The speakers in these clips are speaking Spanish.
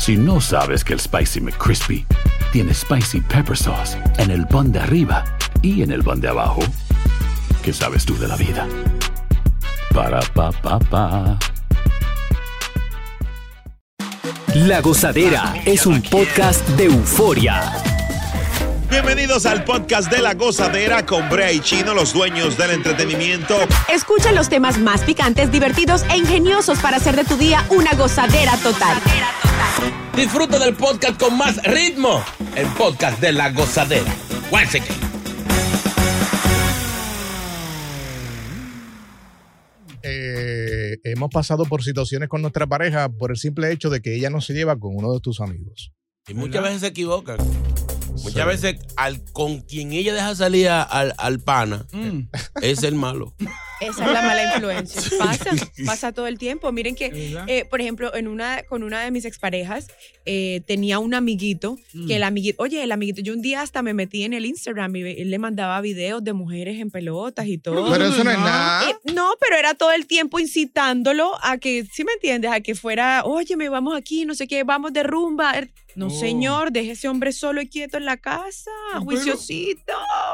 Si no sabes que el Spicy McCrispy tiene Spicy Pepper Sauce en el pan de arriba y en el pan de abajo, ¿qué sabes tú de la vida? Para, pa, pa, pa. La Gozadera es un podcast de euforia. Bienvenidos al podcast de la gozadera con Brea y Chino, los dueños del entretenimiento. Escucha los temas más picantes, divertidos e ingeniosos para hacer de tu día una gozadera total. Disfruta del podcast con más ritmo. El podcast de la gozadera. Eh, hemos pasado por situaciones con nuestra pareja por el simple hecho de que ella no se lleva con uno de tus amigos. Y muchas veces se equivocan. Muchas veces al, con quien ella deja salir al, al pana es el malo. Esa es la mala influencia. Pasa, pasa todo el tiempo. Miren que, eh, por ejemplo, en una, con una de mis exparejas, eh, tenía un amiguito, que el amiguito, oye, el amiguito, yo un día hasta me metí en el Instagram y él le mandaba videos de mujeres en pelotas y todo. Pero eso no es nada. Eh, no, pero era todo el tiempo incitándolo a que, ¿sí me entiendes? A que fuera, oye, me vamos aquí, no sé qué, vamos de rumba. Er, No, Oh. señor, deje ese hombre solo y quieto en la casa, pero- juiciosito.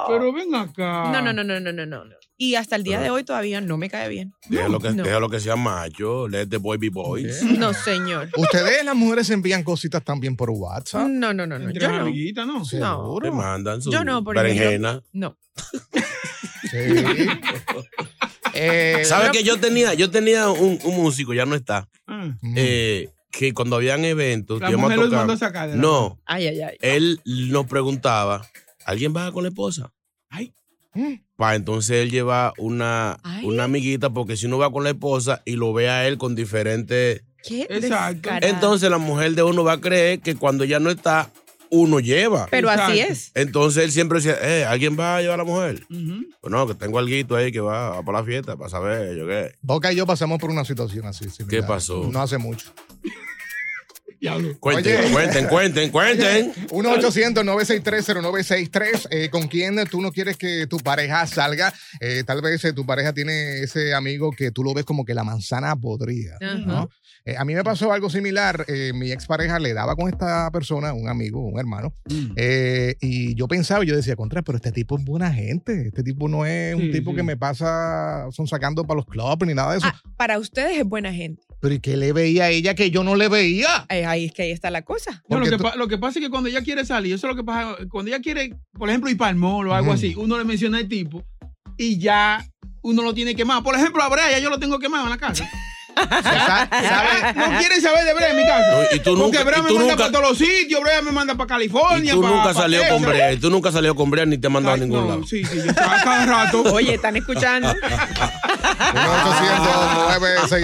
Pero ven acá. No, no, no, no, no, no, no. Y hasta el día de hoy todavía no me cae bien. Déjalo que, No. déjalo que sea macho. Let the boy be boys. No, señor. ¿Ustedes, las mujeres, envían cositas también por WhatsApp? No, no, no, no. Entre Yo no. amiguitas, ¿no? No. Te mandan su Yo no, por berenjena. ejemplo. No. Sí. Eh, ¿Sabes que yo tenía, yo tenía un, un músico, ya no está, Ah. mm, eh, que cuando habían eventos, La que íbamos a mujer los tocar- mandó a sacar No, Ay, ay, ay. él nos preguntaba, ¿alguien baja con la esposa? Ay. Mm. Pa, entonces él lleva una, Ay. una amiguita, porque si uno va con la esposa y lo ve a él con diferentes... Qué Exacto. Entonces la mujer de uno va a creer que cuando ya no está, uno lleva. Pero así es. Entonces él siempre decía, eh, ¿alguien va a llevar a la mujer? Ujú. Pues no, que tengo algo ahí que va, va para la fiesta para saber yo qué. Boca y yo pasamos por una situación así. similar. ¿Qué pasó? No hace mucho. Diablo. Cuenten, Oye. cuenten, cuenten, cuenten. 1-800-963-0963. Eh, ¿Con quién tú no quieres que tu pareja salga? Eh, tal vez eh, tu pareja tiene ese amigo que tú lo ves como que la manzana podrida. ¿no? Eh, a mí me pasó algo similar. Eh, mi expareja le daba con esta persona, un amigo, un hermano, Mm. eh, y yo pensaba, yo decía, contra, pero este tipo es buena gente. Este tipo no es un Sí, tipo sí. que me pasa, son sacando para los clubs ni nada de eso. Ah, para ustedes es buena gente. Pero ¿y qué le veía a ella que yo no le veía? Eh, ahí es que ahí está la cosa. No, lo, que pa- lo que pasa es que cuando ella quiere salir, eso es lo que pasa, cuando ella quiere, por ejemplo, ir para el mall o algo Ujú. así, uno le menciona el tipo y ya uno lo tiene quemado. Por ejemplo, a Brea ya yo lo tengo quemado en la casa. Sa- ¿sabe? No quieren saber de Brea en mi casa. No, y tú Porque nunca- Brea y me tú manda nunca- para todos los sitios, Brea me manda para Y California. tú pa- nunca pa salió con Brea, y tú nunca salió con Brea ni te mandaron a ningún no, lado. Sí, sí, yo estaba cada rato. Oye, ¿están escuchando?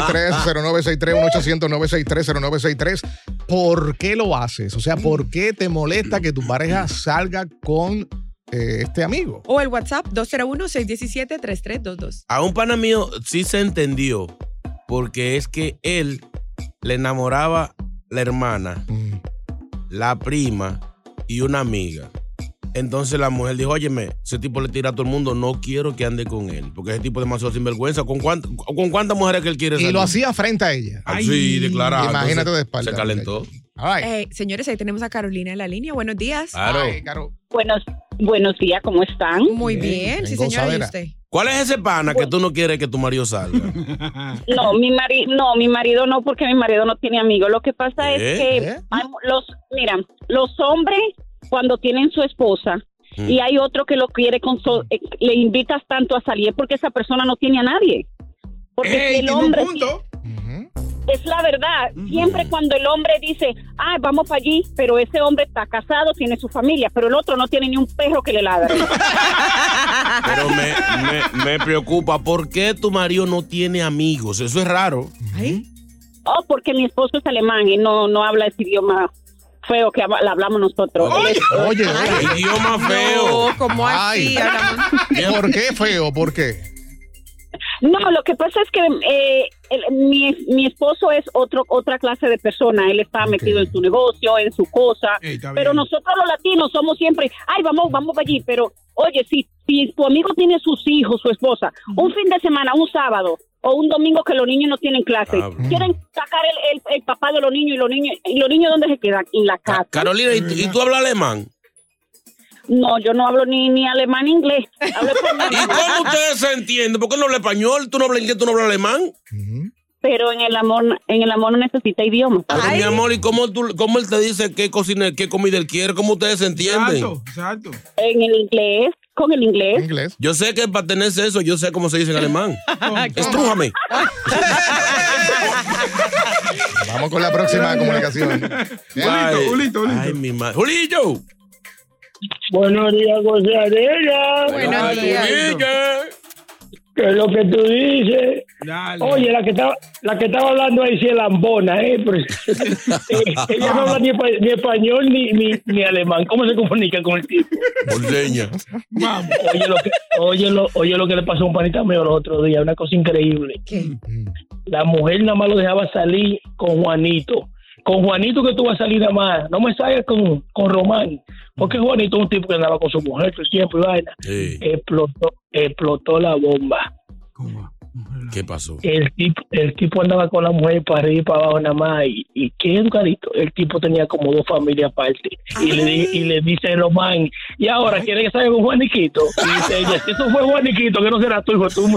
1-800-963-0963, 1-800-963-0963. ¿Por qué lo haces? O sea, ¿por qué te molesta que tu pareja salga con eh, este amigo? O el WhatsApp 201-617-3322. A un pana mío sí se entendió, porque es que él le enamoraba la hermana, Mm. la prima y una amiga. Entonces la mujer dijo, óyeme, ese tipo le tira a todo el mundo, no quiero que ande con él, porque ese tipo es demasiado sinvergüenza. ¿Con, con cuántas mujeres que él quiere Y salir? lo hacía frente a ella. Ah, Sí, declarado. Imagínate Entonces, de espalda. Se calentó. Ay, Eh, señores, ahí tenemos a Carolina en la línea. Buenos días. Claro. ay, Caro. Buenos, buenos días, ¿cómo están? Muy Bien, bien, sí, señora. ¿Y usted? ¿Cuál es ese pana que tú no quieres que tu marido salga? No, mi marido, no, mi marido no, porque mi marido no tiene amigos. Lo que pasa ¿Eh? es que ¿Eh? hay los, mira, los hombres cuando tienen su esposa Mm. y hay otro que lo quiere con so- eh, le invitas tanto a salir porque esa persona no tiene a nadie. Porque Ey, el hombre punto. Es la verdad, siempre cuando el hombre dice, ah, vamos para allí, pero ese hombre está casado, tiene su familia, pero el otro no tiene ni un perro que le ladre. Pero me, me- me preocupa, ¿por qué tu marido no tiene amigos? Eso es raro. Ay, oh, porque mi esposo es alemán y no, no habla ese idioma feo que habla- hablamos nosotros. Es- Oye, Idioma feo. No, ¿cómo así? Ay. Hablamos- ¿por qué feo? ¿Por qué? No, lo que pasa es que eh, el- mi, mi esposo es otro otra clase de persona. Él está metido en su negocio, en su cosa. Pero bien. nosotros los latinos somos siempre, ay, vamos, vamos para allí. Pero, oye, si, si tu amigo tiene sus hijos, su esposa, un fin de semana, un sábado o un domingo que los niños no tienen clase, Ah, quieren sacar el, el- el papá de los niños y los niños, ¿y los niños dónde se quedan? En la casa. Carolina, ¿y, tú- y tú hablas alemán? No, yo no hablo ni, ni alemán ni inglés. Hablo español. ¿Y cómo ustedes se entienden? ¿Por qué no habla español? ¿Tú no hablas inglés? ¿Tú no hablas alemán? Pero en el amor, en el amor no necesita idioma. Pero, mi amor, ¿y cómo, tú, cómo él te dice qué cocina, qué comida él quiere? ¿Cómo ustedes se entienden? Exacto, exacto. En el inglés, con el inglés. Inglés. Yo sé que para tenerse eso, yo sé cómo se dice en alemán. Estrújame. Vamos con la próxima comunicación. Ay, Julito, Julito. ay, mi madre. ¡Julillo! Buenos días, gozadera. Buenos Ay, días. ¿Qué es lo que tú dices? Dale. Oye, la que estaba, la que estaba hablando ahí sí es lambona, ¿eh? Pero, ella no habla ni, espa- ni español ni, ni, ni alemán. ¿Cómo se comunica con el tipo? Vamos. Oye lo que, oye lo, oye lo que le pasó a un panita mío el otro día, una cosa increíble. ¿Qué? La mujer nada más lo dejaba salir con Juanito. Con Juanito que tú vas a salir nada más. No me salgas con, con Román. Porque Juanito es un tipo que andaba con su mujer todo el tiempo y vaina. Sí. Explotó, explotó la bomba. ¿Cómo? ¿Qué pasó? El tipo, el tipo andaba con la mujer para arriba y para abajo nada más. Y, y qué educadito. El tipo tenía como dos familias aparte. Y le, di- y le dice Román, y ahora quiere que salga con Juaniquito. Y dice ella, si eso fue Juaniquito, que no será tu hijo tú.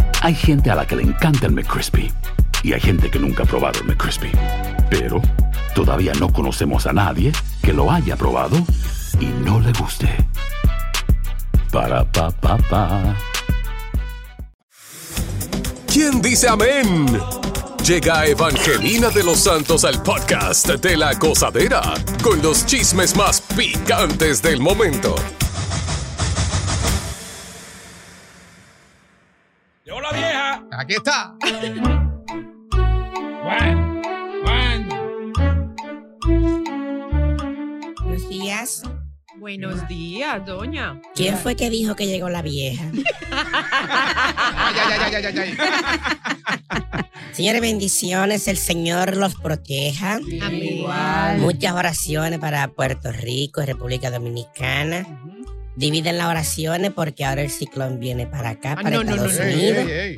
Hay gente a la que le encanta el McCrispy y hay gente que nunca ha probado el McCrispy. Pero todavía no conocemos a nadie que lo haya probado y no le guste. Para pa pa pa. ¿Quién dice amén? Llega Evangelina de los Santos al podcast de la gozadera con los chismes más picantes del momento. Aquí está. Bueno, bueno. Buenos días. Buenos días, doña. ¿Quién fue que dijo que llegó la vieja? Ay, ay, ay, ay, ay, ay. Señores, bendiciones. El Señor los proteja. Amén. Muchas oraciones para Puerto Rico y República Dominicana. Dividen las oraciones porque ahora el ciclón viene para acá, Ah, para no, Estados no, no. Ey, Unidos. ey, ey.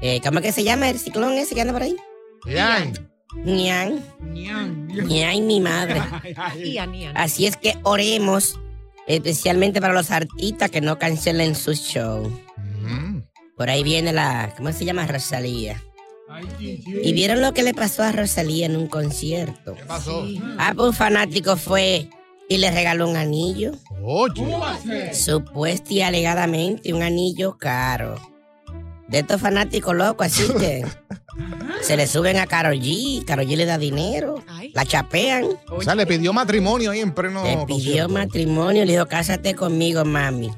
Eh, ¿Cómo es que se llama el ciclón ese que anda por ahí? Bien. Ñan. Ñan. Ñan, mi madre. Así es que oremos, especialmente para los artistas que no cancelen su show. Mm. Por ahí viene la, ¿cómo se llama? Rosalía. Ay, sí, sí. ¿Y vieron lo que le pasó a Rosalía en un concierto? ¿Qué pasó? Ah, pues un fanático fue y le regaló un anillo. Oye. ¿Cómo va a ser? Supuesto y alegadamente un anillo caro. De estos fanáticos locos, así que se le suben a Karol G. Karol G le da dinero. Ay. La chapean. O sea, le pidió matrimonio ahí en pleno. Le pidió concierto. matrimonio. Le dijo, cásate conmigo, mami.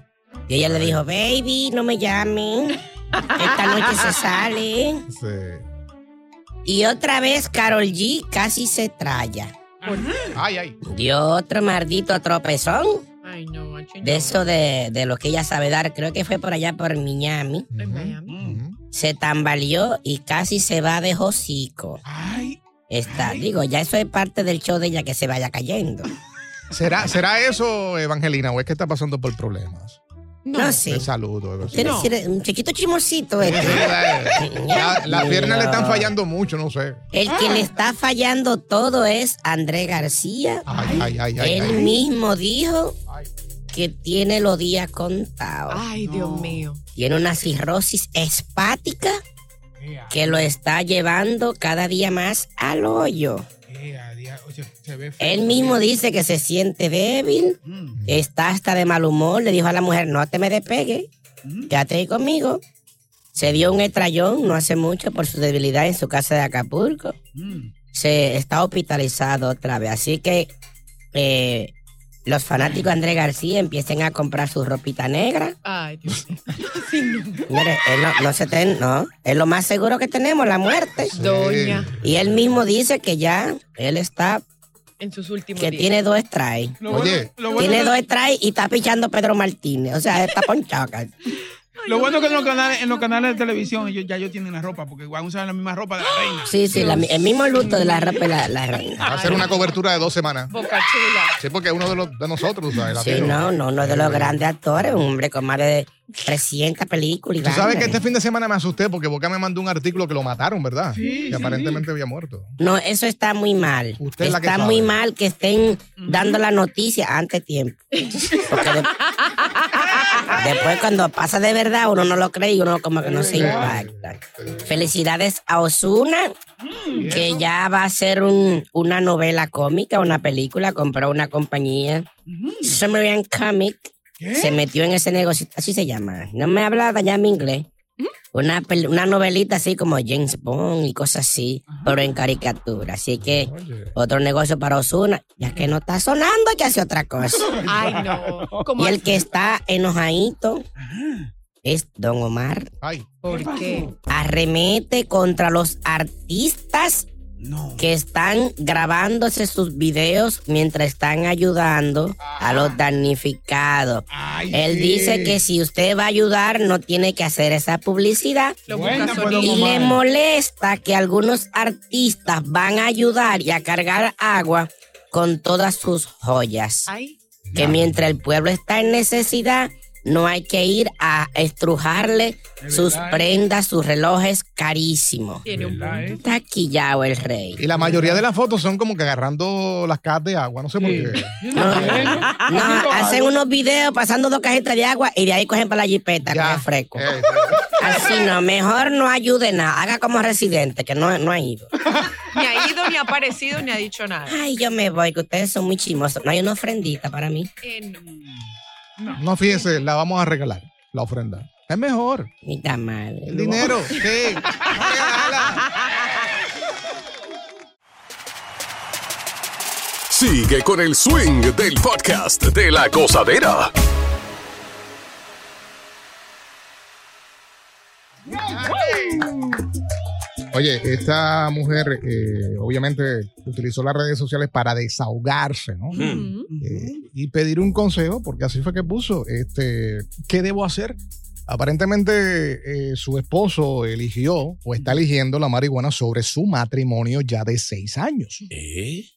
Y ella le dijo, baby, no me llamen. Esta noche se sale. Sí. Y otra vez Karol G casi se traya. Ay, ay. Dio otro maldito tropezón. Ay, no. De eso de, de lo que ella sabe dar. Creo que fue por allá por Miami. Se tambaleó y casi se va de hocico. Ay, Está, digo, ya eso es parte del show de ella que se vaya cayendo. ¿Será, ¿Será eso, Evangelina, o es que está pasando por problemas? No, sé. De salud o algo así. Quiere decir, un chiquito chimosito. Este. la- Las piernas le están fallando mucho, no sé. El que le está fallando todo es André García. Ay, ay, ay, ay. Él ay. mismo dijo que tiene los días contados. Ay, Dios mío. tiene una cirrosis hepática que lo está llevando cada día más al hoyo. Él mismo dice que se siente débil, está hasta de mal humor. Le dijo a la mujer, no te me despegues, quédate ahí conmigo. Se dio un estrellón no hace mucho por su debilidad en su casa de Acapulco. Se está hospitalizado otra vez. Así que eh, los fanáticos de Andrés García empiecen a comprar su ropita negra. Ay, Dios mío. Mire, él no, no se ten, no. Es lo más seguro que tenemos, la muerte. Doña. Y él mismo dice que ya él está, En sus últimos que días. tiene dos strikes. Lo bueno- Oye. lo bueno tiene dos strikes y está pichando Pedro Martínez. O sea, está ponchado. acá. Lo bueno es que en los canales, en los canales de televisión ellos, ya ellos tienen la ropa, porque igual usan la misma ropa de la reina. Sí, sí, la- el mismo luto de la ropa de la, la reina. Va a ser una cobertura de dos semanas. Boca chula. Sí, porque uno de, los, de nosotros, ¿sabes? La Sí, no, no, uno de los grandes actores, un hombre con más de 300 películas. y Tú sabes que este fin de semana me asusté porque Boca me mandó un artículo que lo mataron, ¿verdad? Sí, que sí, aparentemente había muerto. No, eso está muy mal. Usted es la que está muy mal que estén dando la noticia antes tiempo. Porque de- después cuando pasa de verdad uno no lo cree y uno como que no se impacta. Felicidades a Osuna, que ya va a ser un- una novela cómica, una película, compró una compañía, Summerian Comic, se metió en ese negocio, así se llama. No me habla ya mi inglés. Una, una novelita así como James Bond y cosas así, pero en caricatura. Así que otro negocio para Osuna, ya que no está sonando, hay que hacer otra cosa. Ay, no. ¿Cómo Y el así? que está enojadito es Don Omar. ¿Por qué? Arremete contra los artistas que están grabándose sus videos mientras están ayudando a los damnificados. Él sí. dice que si usted va a ayudar, no tiene que hacer esa publicidad. Buena, solito. Y le molesta que algunos artistas van a ayudar y a cargar agua con todas sus joyas. Ay. Que mientras el pueblo está en necesidad, no hay que ir a estrujarle sus prendas, sus relojes carísimos. Tiene un punto. Está quillado el rey. Y la mayoría de las fotos son como que agarrando las cajas de agua, no sé por qué. No, hacen unos videos pasando dos cajitas de agua y de ahí cogen para la jipeta con el fresco. Así no, mejor no ayude nada. Haga como residente, que no, no ha ido. Ni ha ido, ni ha aparecido, ni ha dicho nada. Ay, yo me voy, que ustedes son muy chimosos. No hay una ofrendita para mí. Eh, no. No, fíjese, la vamos a regalar, la ofrenda. Es mejor. Ni tan mal. El dinero, ¿qué? Sigue con el swing del podcast de la gozadera. Oye, esta mujer eh, obviamente utilizó las redes sociales para desahogarse, ¿no? Eh, y pedir un consejo, porque así fue que puso, este, ¿qué debo hacer? Aparentemente eh, su esposo eligió o está eligiendo la marihuana sobre su matrimonio ya de seis años.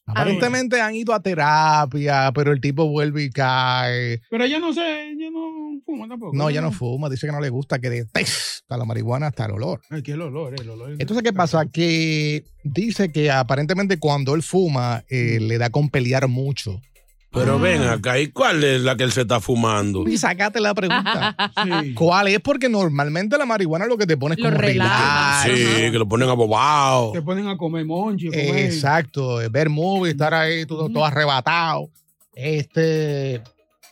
Aparentemente han ido a terapia, pero el tipo vuelve y cae. Pero ella no sé, ella no fuma tampoco. No, ya no fuma, dice que no le gusta, que detesta la marihuana hasta el olor. Ay, que el olor, el olor. Entonces, ¿qué pasa? Que dice que aparentemente cuando él fuma, eh, le da con pelear mucho. Pero ven acá, ¿y cuál es la que él se está fumando? Y sacate la pregunta. ¿Cuál es? Porque normalmente la marihuana lo que te pone es Lo como relaja. relax. Sí, que lo ponen abobado. Te ponen a comer monchi. a comer. Exacto, eh, ver movies, estar ahí todo, todo arrebatado. Este,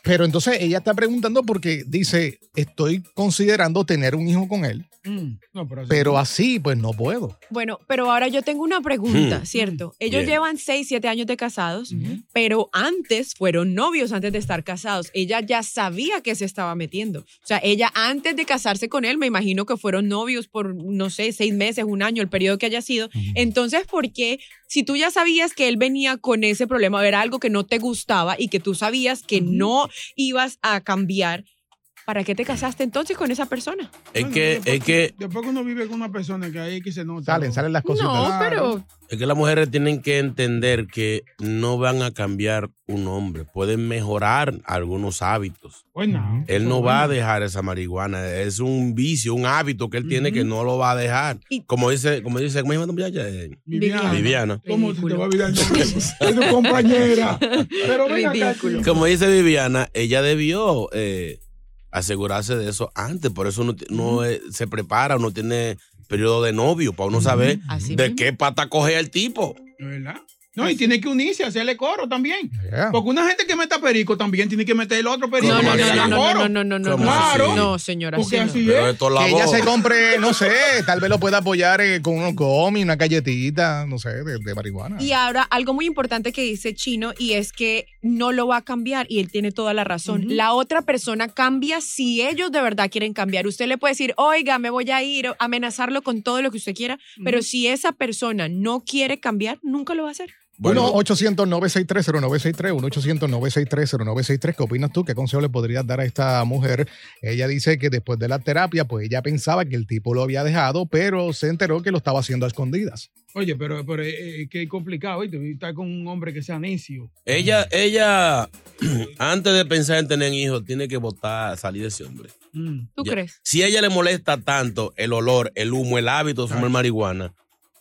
pero entonces ella está preguntando porque dice, estoy considerando tener un hijo con él, Mm. No, pero así- pero así pues no puedo. Bueno, pero ahora yo tengo una pregunta, Hmm. ¿cierto? Ellos Bien. llevan 6, 7 años de casados, pero antes fueron novios antes de estar casados. Ella ya sabía que se estaba metiendo. O sea, ella antes de casarse con él, me imagino que fueron novios por, no sé, seis meses, un año, el periodo que haya sido. Entonces, ¿por qué? Si tú ya sabías que él venía con ese problema, era algo que no te gustaba y que tú sabías que no ibas a cambiar, ¿para qué te casaste entonces con esa persona? Es que, es que, Después que uno vive con una persona que ahí que se nota. Salen, salen las cositas. No, pero es que las mujeres tienen que entender que no van a cambiar un hombre, pueden mejorar algunos hábitos. Bueno, Él no va a dejar esa marihuana, es un vicio, un hábito que él tiene que no lo va a dejar. Como dice, como dice, ¿cómo se llama tu muchacha? Eh, Viviana. Viviana. ¿Cómo se te va a olvidar el nombre? Es tu compañera. Pero ven acá, Como dice Viviana, ella debió eh, asegurarse de eso antes. Por eso uno, se prepara, uno tiene periodo de novio para uno saber Así de mismo. qué pata coge el tipo. ¿Verdad? No, y tiene que unirse, hacerle coro también. Yeah. Porque una gente que meta perico también tiene que meter el otro perico. No, no, no, no, no, coro. no, no, no, no, no. Claro. No, señora, Porque así es. Que ella se compre, no sé, tal vez lo pueda apoyar eh, con unos gomis, una galletita, no sé, de, de marihuana. Y ahora, algo muy importante que dice Chino, y es que no lo va a cambiar, y él tiene toda la razón. La otra persona cambia si ellos de verdad quieren cambiar. Usted le puede decir, oiga, me voy a ir, amenazarlo con todo lo que usted quiera, pero si esa persona no quiere cambiar, nunca lo va a hacer. 1-800-963-0963, 1-800-963-0963. ¿Qué opinas tú? ¿Qué consejo le podrías dar a esta mujer? Ella dice que después de la terapia, pues ella pensaba que el tipo lo había dejado, pero se enteró que lo estaba haciendo a escondidas. Oye, pero, pero eh, eh, qué complicado, ¿viste? Estar con un hombre que sea necio. Ella, ella, antes de pensar en tener hijos, tiene que votar, salir de ese hombre. ¿Tú Ya. crees? Si a ella le molesta tanto el olor, el humo, el hábito de fumar marihuana,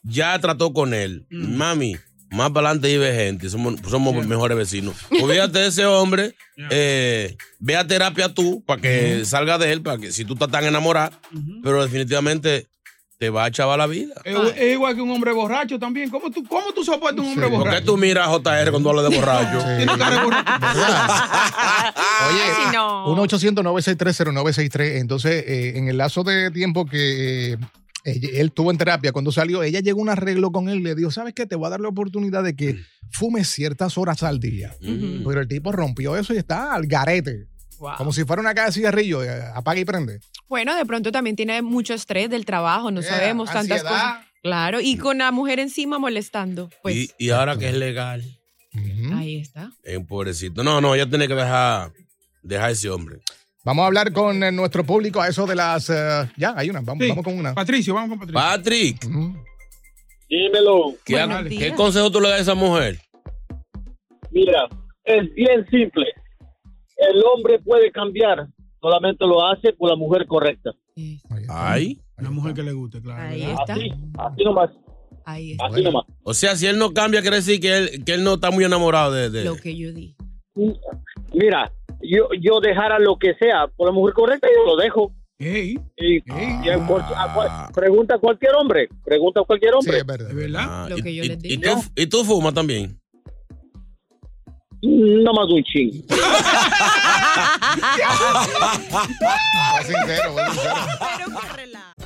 ya trató con él. Mami, más para adelante vive gente, somos, somos mejores vecinos. Olvídate de ese hombre, eh, ve a terapia tú para que salga de él, para que si tú estás tan enamorada, pero definitivamente te va a chavar la vida. Es, es igual que un hombre borracho también. ¿Cómo tú, cómo tú soportas un hombre ¿Por borracho? qué tú miras a JR cuando hablas de borracho? Tiene cara de borracho. Oye, no. 1-800-963-0963. Entonces, eh, en el lazo de tiempo que eh, ella- él tuvo en terapia, cuando salió, ella llegó a un arreglo con él, le dijo, ¿sabes qué? Te voy a dar la oportunidad de que fumes ciertas horas al día. Pero el tipo rompió eso y está al garete. Wow. Como si fuera una caja de cigarrillo, eh, apaga y prende. Bueno, de pronto también tiene mucho estrés del trabajo, no Yeah, sabemos tantas ansiedad. cosas. Claro, y con la mujer encima molestando. Pues y, y ahora que es legal, ahí está. es un pobrecito. No, no, ella tiene que dejar, dejar ese hombre. Vamos a hablar con eh, nuestro público a eso de las... eh, ya, hay una, vamos, Sí. vamos con una. Patricio, vamos con Patricio. Patrick, Dímelo. ¿qué, Buenos ¿qué días. consejo tú le das a esa mujer? Mira, es bien simple. El hombre puede cambiar, solamente lo hace por la mujer correcta. Ay. Una mujer que le guste, claro. Ahí está. Así, así nomás. Ahí está. Así nomás. O sea, si él no cambia, quiere decir que él, que él no está muy enamorado de... de- Lo que yo di. Mira, yo, yo dejara lo que sea por la mujer correcta, yo lo dejo. Y, y a cual- a cual- pregunta a cualquier hombre, pregunta a cualquier Sí, hombre. es verdad. ¿es verdad? Ah, Lo y, que yo y- les digo. tú, y tú fumas también. No más un ching. Sincero, sincero.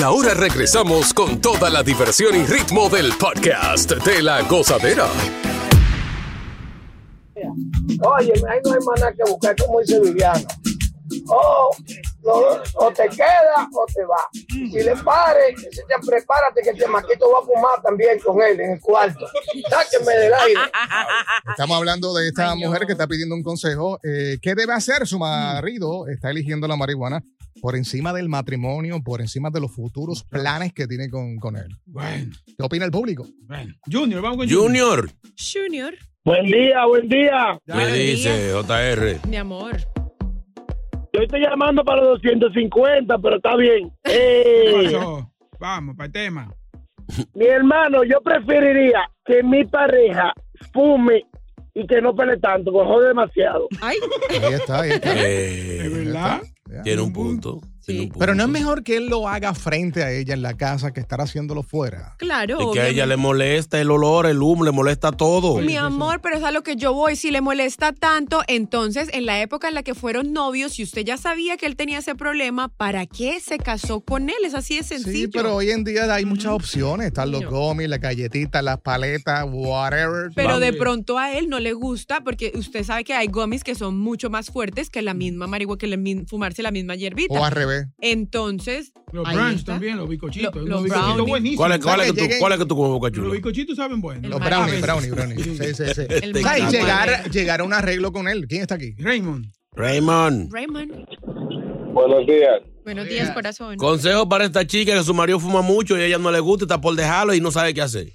Y ahora regresamos con toda la diversión y ritmo del podcast de la gozadera. Oye, ahí no hay más nada que buscar, como dice Viviano. O, lo- o te queda o te va. Si le pare, prepárate que el chamaquito va a fumar también con él en el cuarto. Sáquenme del aire. Estamos hablando de esta mujer que está pidiendo un consejo. Eh, ¿Qué debe hacer su marido? Está eligiendo la marihuana por encima del matrimonio, por encima de los futuros planes que tiene con, con él. Bueno, ¿Qué opina el público? bueno. Junior, vamos con Junior, Junior, Buen día, buen día. me dice JR. mi amor. Yo estoy llamando para los 250, pero está bien. ¿Qué Eh? Vamos, para el tema. mi hermano, yo preferiría que mi pareja fume y que no pele tanto, jode demasiado. Ay, Ahí está, ahí está. Eh, ¿Es verdad? Tiene un punto. Pero no es mejor que él lo haga frente a ella en la casa que estar haciéndolo fuera. Claro. Es que a ella le molesta el olor, el humo, le molesta todo. Mi amor, pero es a lo que yo voy. Si le molesta tanto, entonces en la época en la que fueron novios, si usted ya sabía que él tenía ese problema, ¿para qué se casó con él? Es así de sencillo. Sí, pero hoy en día hay muchas opciones. Están los gomis, las galletitas, las paletas, whatever. Pero Vamos. de pronto a él no le gusta porque usted sabe que hay gummies que son mucho más fuertes que la misma marihuana, que fumarse la misma hierbita. O al revés. Entonces. Los brunch también, los bizcochitos. Lo- Los los bizcochitos brownies. buenísimos. ¿Cuál es, cuál es que tú, cuál es que tú comes boca Los chula? bizcochitos saben buenos. Los brownie, brownie, brownie. Sí, sí, sí. Llegar, llegar a un arreglo con él. ¿Quién está aquí? Raymond. Raymond. Raymond. Buenos días. Buenos días, corazón. Consejo para esta chica que su marido fuma mucho y a ella no le gusta, está por dejarlo y no sabe qué hacer.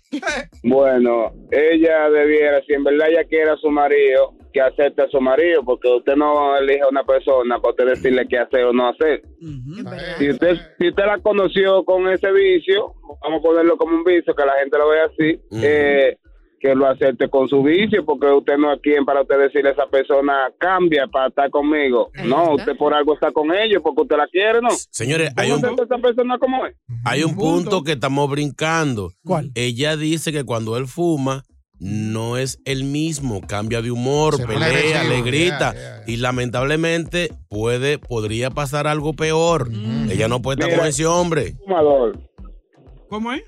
Bueno, ella debiera, si en verdad ella quiere a su marido, que acepte a su marido, porque usted no elige a una persona para usted decirle qué hacer o no hacer. Si usted, si usted la conoció con ese vicio, vamos a ponerlo como un vicio, que la gente lo vea así, eh, que lo acepte con su vicio, porque usted no es quien para usted decirle a esa persona, cambia para estar conmigo. no, usted por algo está con ellos, porque usted la quiere, ¿no? Señores, hay ¿Cómo un, acepta esa persona como es? hay un punto que estamos brincando. ¿Cuál? Ella dice que cuando él fuma, no es el mismo, cambia de humor, Se pelea, agresivo, le grita. Y lamentablemente puede, podría pasar algo peor. Ella no puede estar Mira. con ese hombre. Fumador. ¿Cómo es?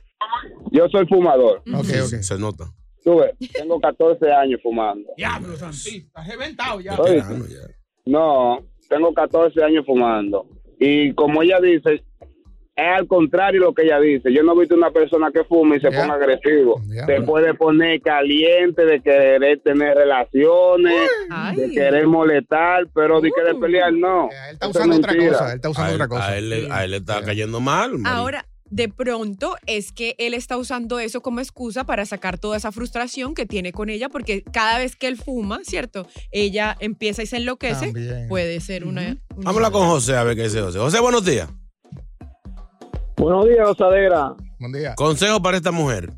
Yo soy fumador. Ok, Sí, ok. Se nota. Ves, tengo 14 años fumando. Diablo, Santito. Estás reventado ya. Oye, Veterano ya. No, tengo 14 años fumando. Y como ella dice, es al contrario lo que ella dice. Yo no he visto una persona que fume y se Ya. ponga agresivo. Se puede poner caliente, de querer tener relaciones, Ay. de querer molestar, pero de querer pelear, no. Él está Eso es usando otra cosa. Él está usando A él, otra cosa. a él le- a él le está cayendo mal. Ahora, de pronto es que él está usando eso como excusa para sacar toda esa frustración que tiene con ella, porque cada vez que él fuma, ¿cierto? Ella empieza y se enloquece. También. Puede ser una. hablar con José a ver qué dice José. José, buenos días. Buenos días, gozadera. Buen día. Consejo para esta mujer.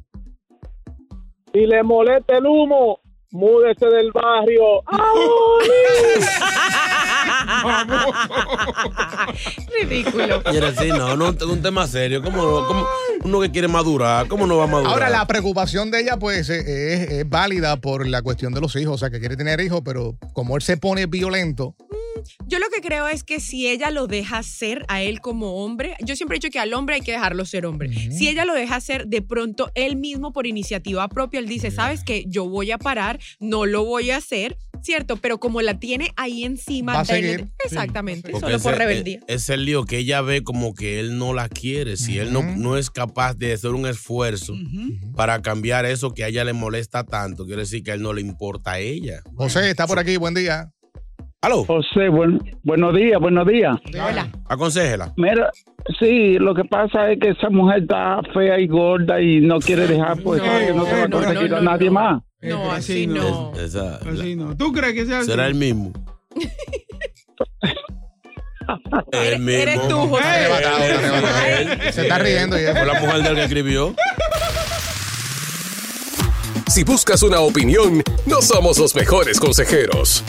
Si le molesta el humo, múdese del barrio. Ridículo. Quiere decir, no, no es un tema serio. ¿Cómo, cómo- uno que quiere madurar? ¿Cómo no va a madurar? Ahora, la preocupación de ella, pues, eh, es, es válida por la cuestión de los hijos. O sea, que quiere tener hijos, pero como él se pone violento, Yo lo que creo es que si ella lo deja ser a él como hombre, yo siempre he dicho que al hombre hay que dejarlo ser hombre. Si ella lo deja ser, de pronto él mismo por iniciativa propia, él dice, sabes que yo voy a parar, no lo voy a hacer, ¿cierto? Pero como la tiene ahí encima, Va a seguir. exactamente, solo por ese- rebeldía. Es, es el lío que ella ve como que él no la quiere. Si él no, no es capaz de hacer un esfuerzo para cambiar eso que a ella le molesta tanto, quiere decir que a él no le importa a ella. José está por aquí, buen día. ¿Aló? José, buen, buenos días, buenos días. Hola. Aconsejela. Mira, sí, lo que pasa es que esa mujer está fea y gorda y no quiere dejar, pues, No, que no se va a conseguir no, a nadie no. más. No, pero así así no. Esa- Así la- no. ¿Tú crees que sea así? será el mismo. el mismo. Eres tú, José. Se está riendo y eso. Fue la mujer del que escribió. Si buscas una opinión, no somos los mejores consejeros.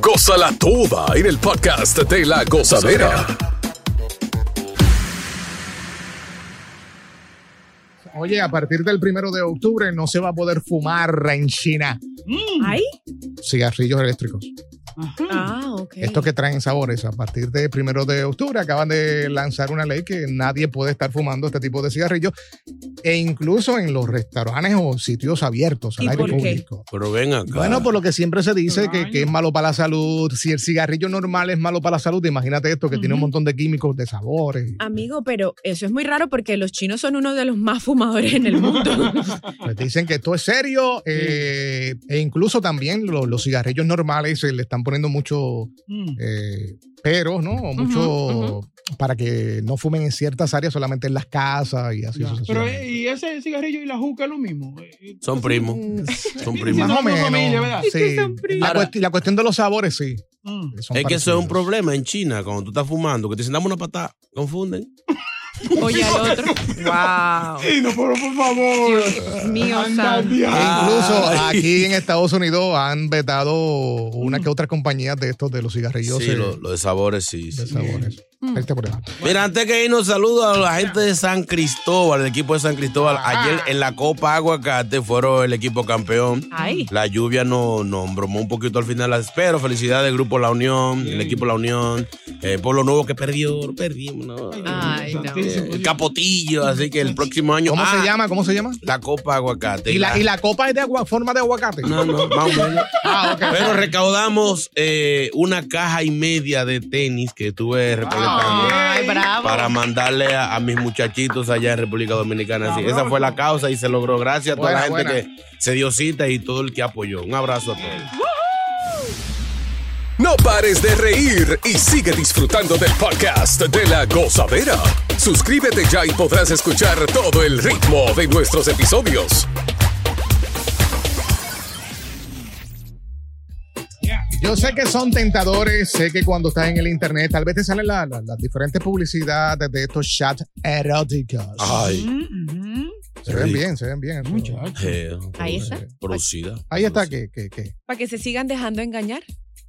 Gózala toda en el podcast de la gozadera. Oye, a partir del primero de octubre no se va a poder fumar en China ¿Ay? cigarrillos eléctricos. Ah, ok. Estos que traen sabores. A partir del primero de octubre acaban de lanzar una ley que nadie puede estar fumando este tipo de cigarrillos e incluso en los restaurantes o sitios abiertos al ¿Y aire por qué? público. Pero ven acá. Bueno, por lo que siempre se dice que, que es malo para la salud. Si el cigarrillo normal es malo para la salud, imagínate esto que tiene un montón de químicos, de sabores. Amigo, pero eso es muy raro porque los chinos son uno de los más fumadores en el mundo. Pues dicen que esto es serio eh, e incluso también lo- los cigarrillos normales se le están poniendo mucho Mm. eh, pero, ¿no? O Mucho para que no fumen en ciertas áreas, solamente en las casas y así. Pero, eh, ¿y ese cigarrillo y la juca es lo mismo? Son primos. Son primos. Más o no, menos. familia, ¿verdad? sí. La, la cuestión de los sabores, sí. Mm. Es que eso es un problema en China, cuando tú estás fumando, que te dicen, dame una patada, confunden. Oye, al otro. ¡Wow! Sí, no, pero por favor. Dios mío, santo. E incluso aquí en Estados Unidos han vetado una que otras compañías de estos de los cigarrillos Sí, eh, lo, lo de sabores, sí. de sí. sabores. Este prueba. Mira, antes que irnos, saludo a la gente de San Cristóbal, el equipo de San Cristóbal. Ayer en la Copa Aguacate fueron el equipo campeón. Ay. La lluvia nos no bromó un poquito al final, pero felicidades, Grupo La Unión, el equipo La Unión, eh, Pueblo Nuevo que perdió, perdimos, ¿no? Ay, no. Eh, el Capotillo, así que el próximo año. ¿Cómo Ah, se llama? ¿Cómo se llama? La Copa Aguacate. ¿Y la, y la copa es de agua, forma de aguacate? No, no, más o menos. Ah. Pero recaudamos eh, una caja y media de tenis que estuve recolectando Ay, bravo. para mandarle a, a mis muchachitos allá en República Dominicana. Así, esa fue la causa y se logró. Gracias a toda la gente buena. que se dio cita y todo el que apoyó. Un abrazo a todos. No pares de reír y sigue disfrutando del podcast de la gozadera. Suscríbete ya y podrás escuchar todo el ritmo de nuestros episodios. Yo sé que son tentadores, sé que cuando estás en el internet tal vez te salen la- la- las diferentes publicidades de estos chats eróticos. Ay. Se ven bien, se ven bien. Eh, Ahí está. Producida. Ahí está, que, que, que. Para que se sigan dejando engañar.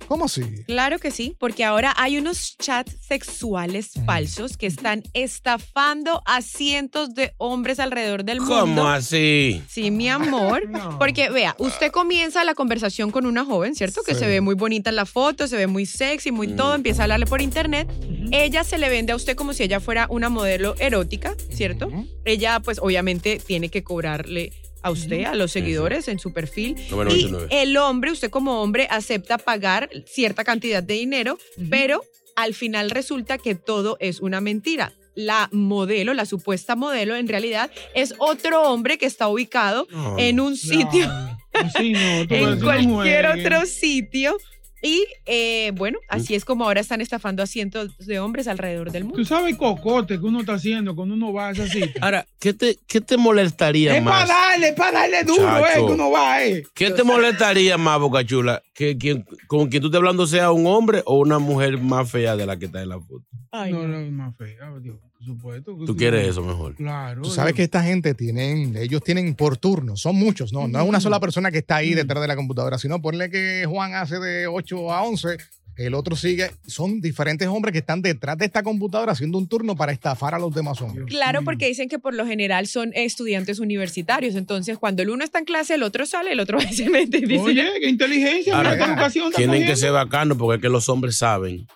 ¿Cómo así? Claro que sí, porque ahora hay unos chats sexuales falsos que están estafando a cientos de hombres alrededor del mundo. ¿Cómo así? Sí, mi amor. Porque vea, usted comienza la conversación con una joven, ¿cierto? Que Sí. se ve muy bonita en la foto, se ve muy sexy, muy todo, empieza a hablarle por internet. Ella se le vende a usted como si ella fuera una modelo erótica, ¿cierto? Ella, pues, obviamente tiene que cobrarle a usted, a los seguidores en su perfil. Y 9.99. el hombre, usted como hombre, acepta pagar cierta cantidad de dinero, pero al final resulta que todo es una mentira. La modelo, la supuesta modelo, en realidad es otro hombre que está ubicado No, en un sitio, no, tú en no cualquier otro sitio. Y eh, bueno, así es como ahora están estafando a cientos de hombres alrededor del mundo. Tú sabes el cocote que uno está haciendo cuando uno va a esa cita. Ahora, ¿qué te, qué te molestaría Es para más? darle, es para darle duro, eh, Chacho. que uno va, eh. ¿Qué te molestaría más, Boca Chula? ¿Que quien, con quien tú estés hablando sea un hombre o una mujer más fea de la que está en la foto? no, no, es más fea, Dios, por supuesto. ¿Tú quieres eso mejor? Claro. Tú sabes que esta gente tienen, ellos tienen por turnos, son muchos, ¿no? No es una sola persona que está ahí detrás de la computadora, sino ponle que Juan hace de 8 a 11, el otro sigue. Son diferentes hombres que están detrás de esta computadora haciendo un turno para estafar a los demás hombres. Claro, porque dicen que por lo general son estudiantes universitarios. Entonces, cuando el uno está en clase, el otro sale, el otro se mete y dice. Oye, qué inteligencia, Ahora, mira qué educación tienen que ser bacanos porque es que los hombres saben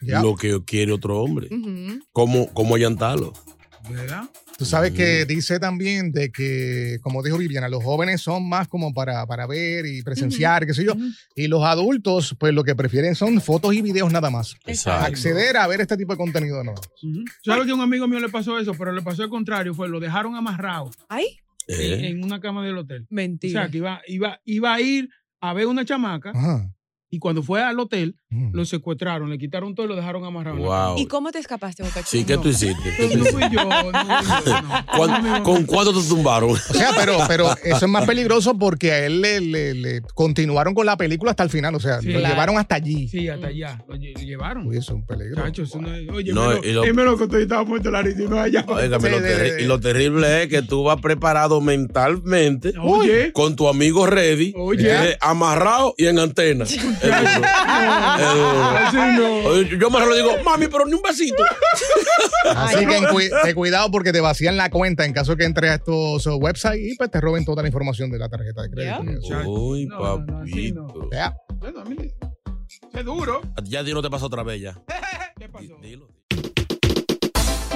Lo que quiere otro hombre. Cómo, cómo allantarlo. ¿Verdad? Tú sabes que dice también de que, como dijo Viviana, los jóvenes son más como para, para ver y presenciar, qué sé yo. Y los adultos, pues lo que prefieren son fotos y videos nada más. Exacto. Acceder a ver este tipo de contenido no. ¿Sabes que a un amigo mío le pasó eso? Pero le pasó al contrario, fue lo dejaron amarrado Ay, Eh. en, una cama del hotel. O mentira. sea, que iba, iba, iba a ir a ver una chamaca Ajá. Y cuando fue al hotel, Mm. lo secuestraron, le quitaron todo y lo dejaron amarrado. Wow. ¿Y cómo te escapaste, Boca Sí? ¿qué tú hiciste? ¿Qué tú ¿Con cuánto te tumbaron? O sea, pero, pero eso es más peligroso porque a él le, le- le continuaron con la película hasta el final. O sea, Sí. lo Claro. llevaron hasta allí. Sí, hasta allá. Lo lle- llevaron. Uy, eso es un peligro. Chacho, eso no es- oye, No, me lo, y lo- él me lo contó y estaba muerto la y no allá. Óigame, lo Sí, de- de- y lo terrible es que tú vas preparado mentalmente Oye. con tu amigo ready, Oye. eh, amarrado y en antena. Yo me lo digo, mami, pero ni un besito. Así que ten cuidado porque te vacían la cuenta en caso que entres a estos uh, websites y pues te roben toda la información de la tarjeta de crédito. Ya. y eso. Uy, No, no, no. papito. Ya. Bueno, a mí- Es duro. Ya di no te pasa otra vez ya. ¿Qué pasó? Dilo.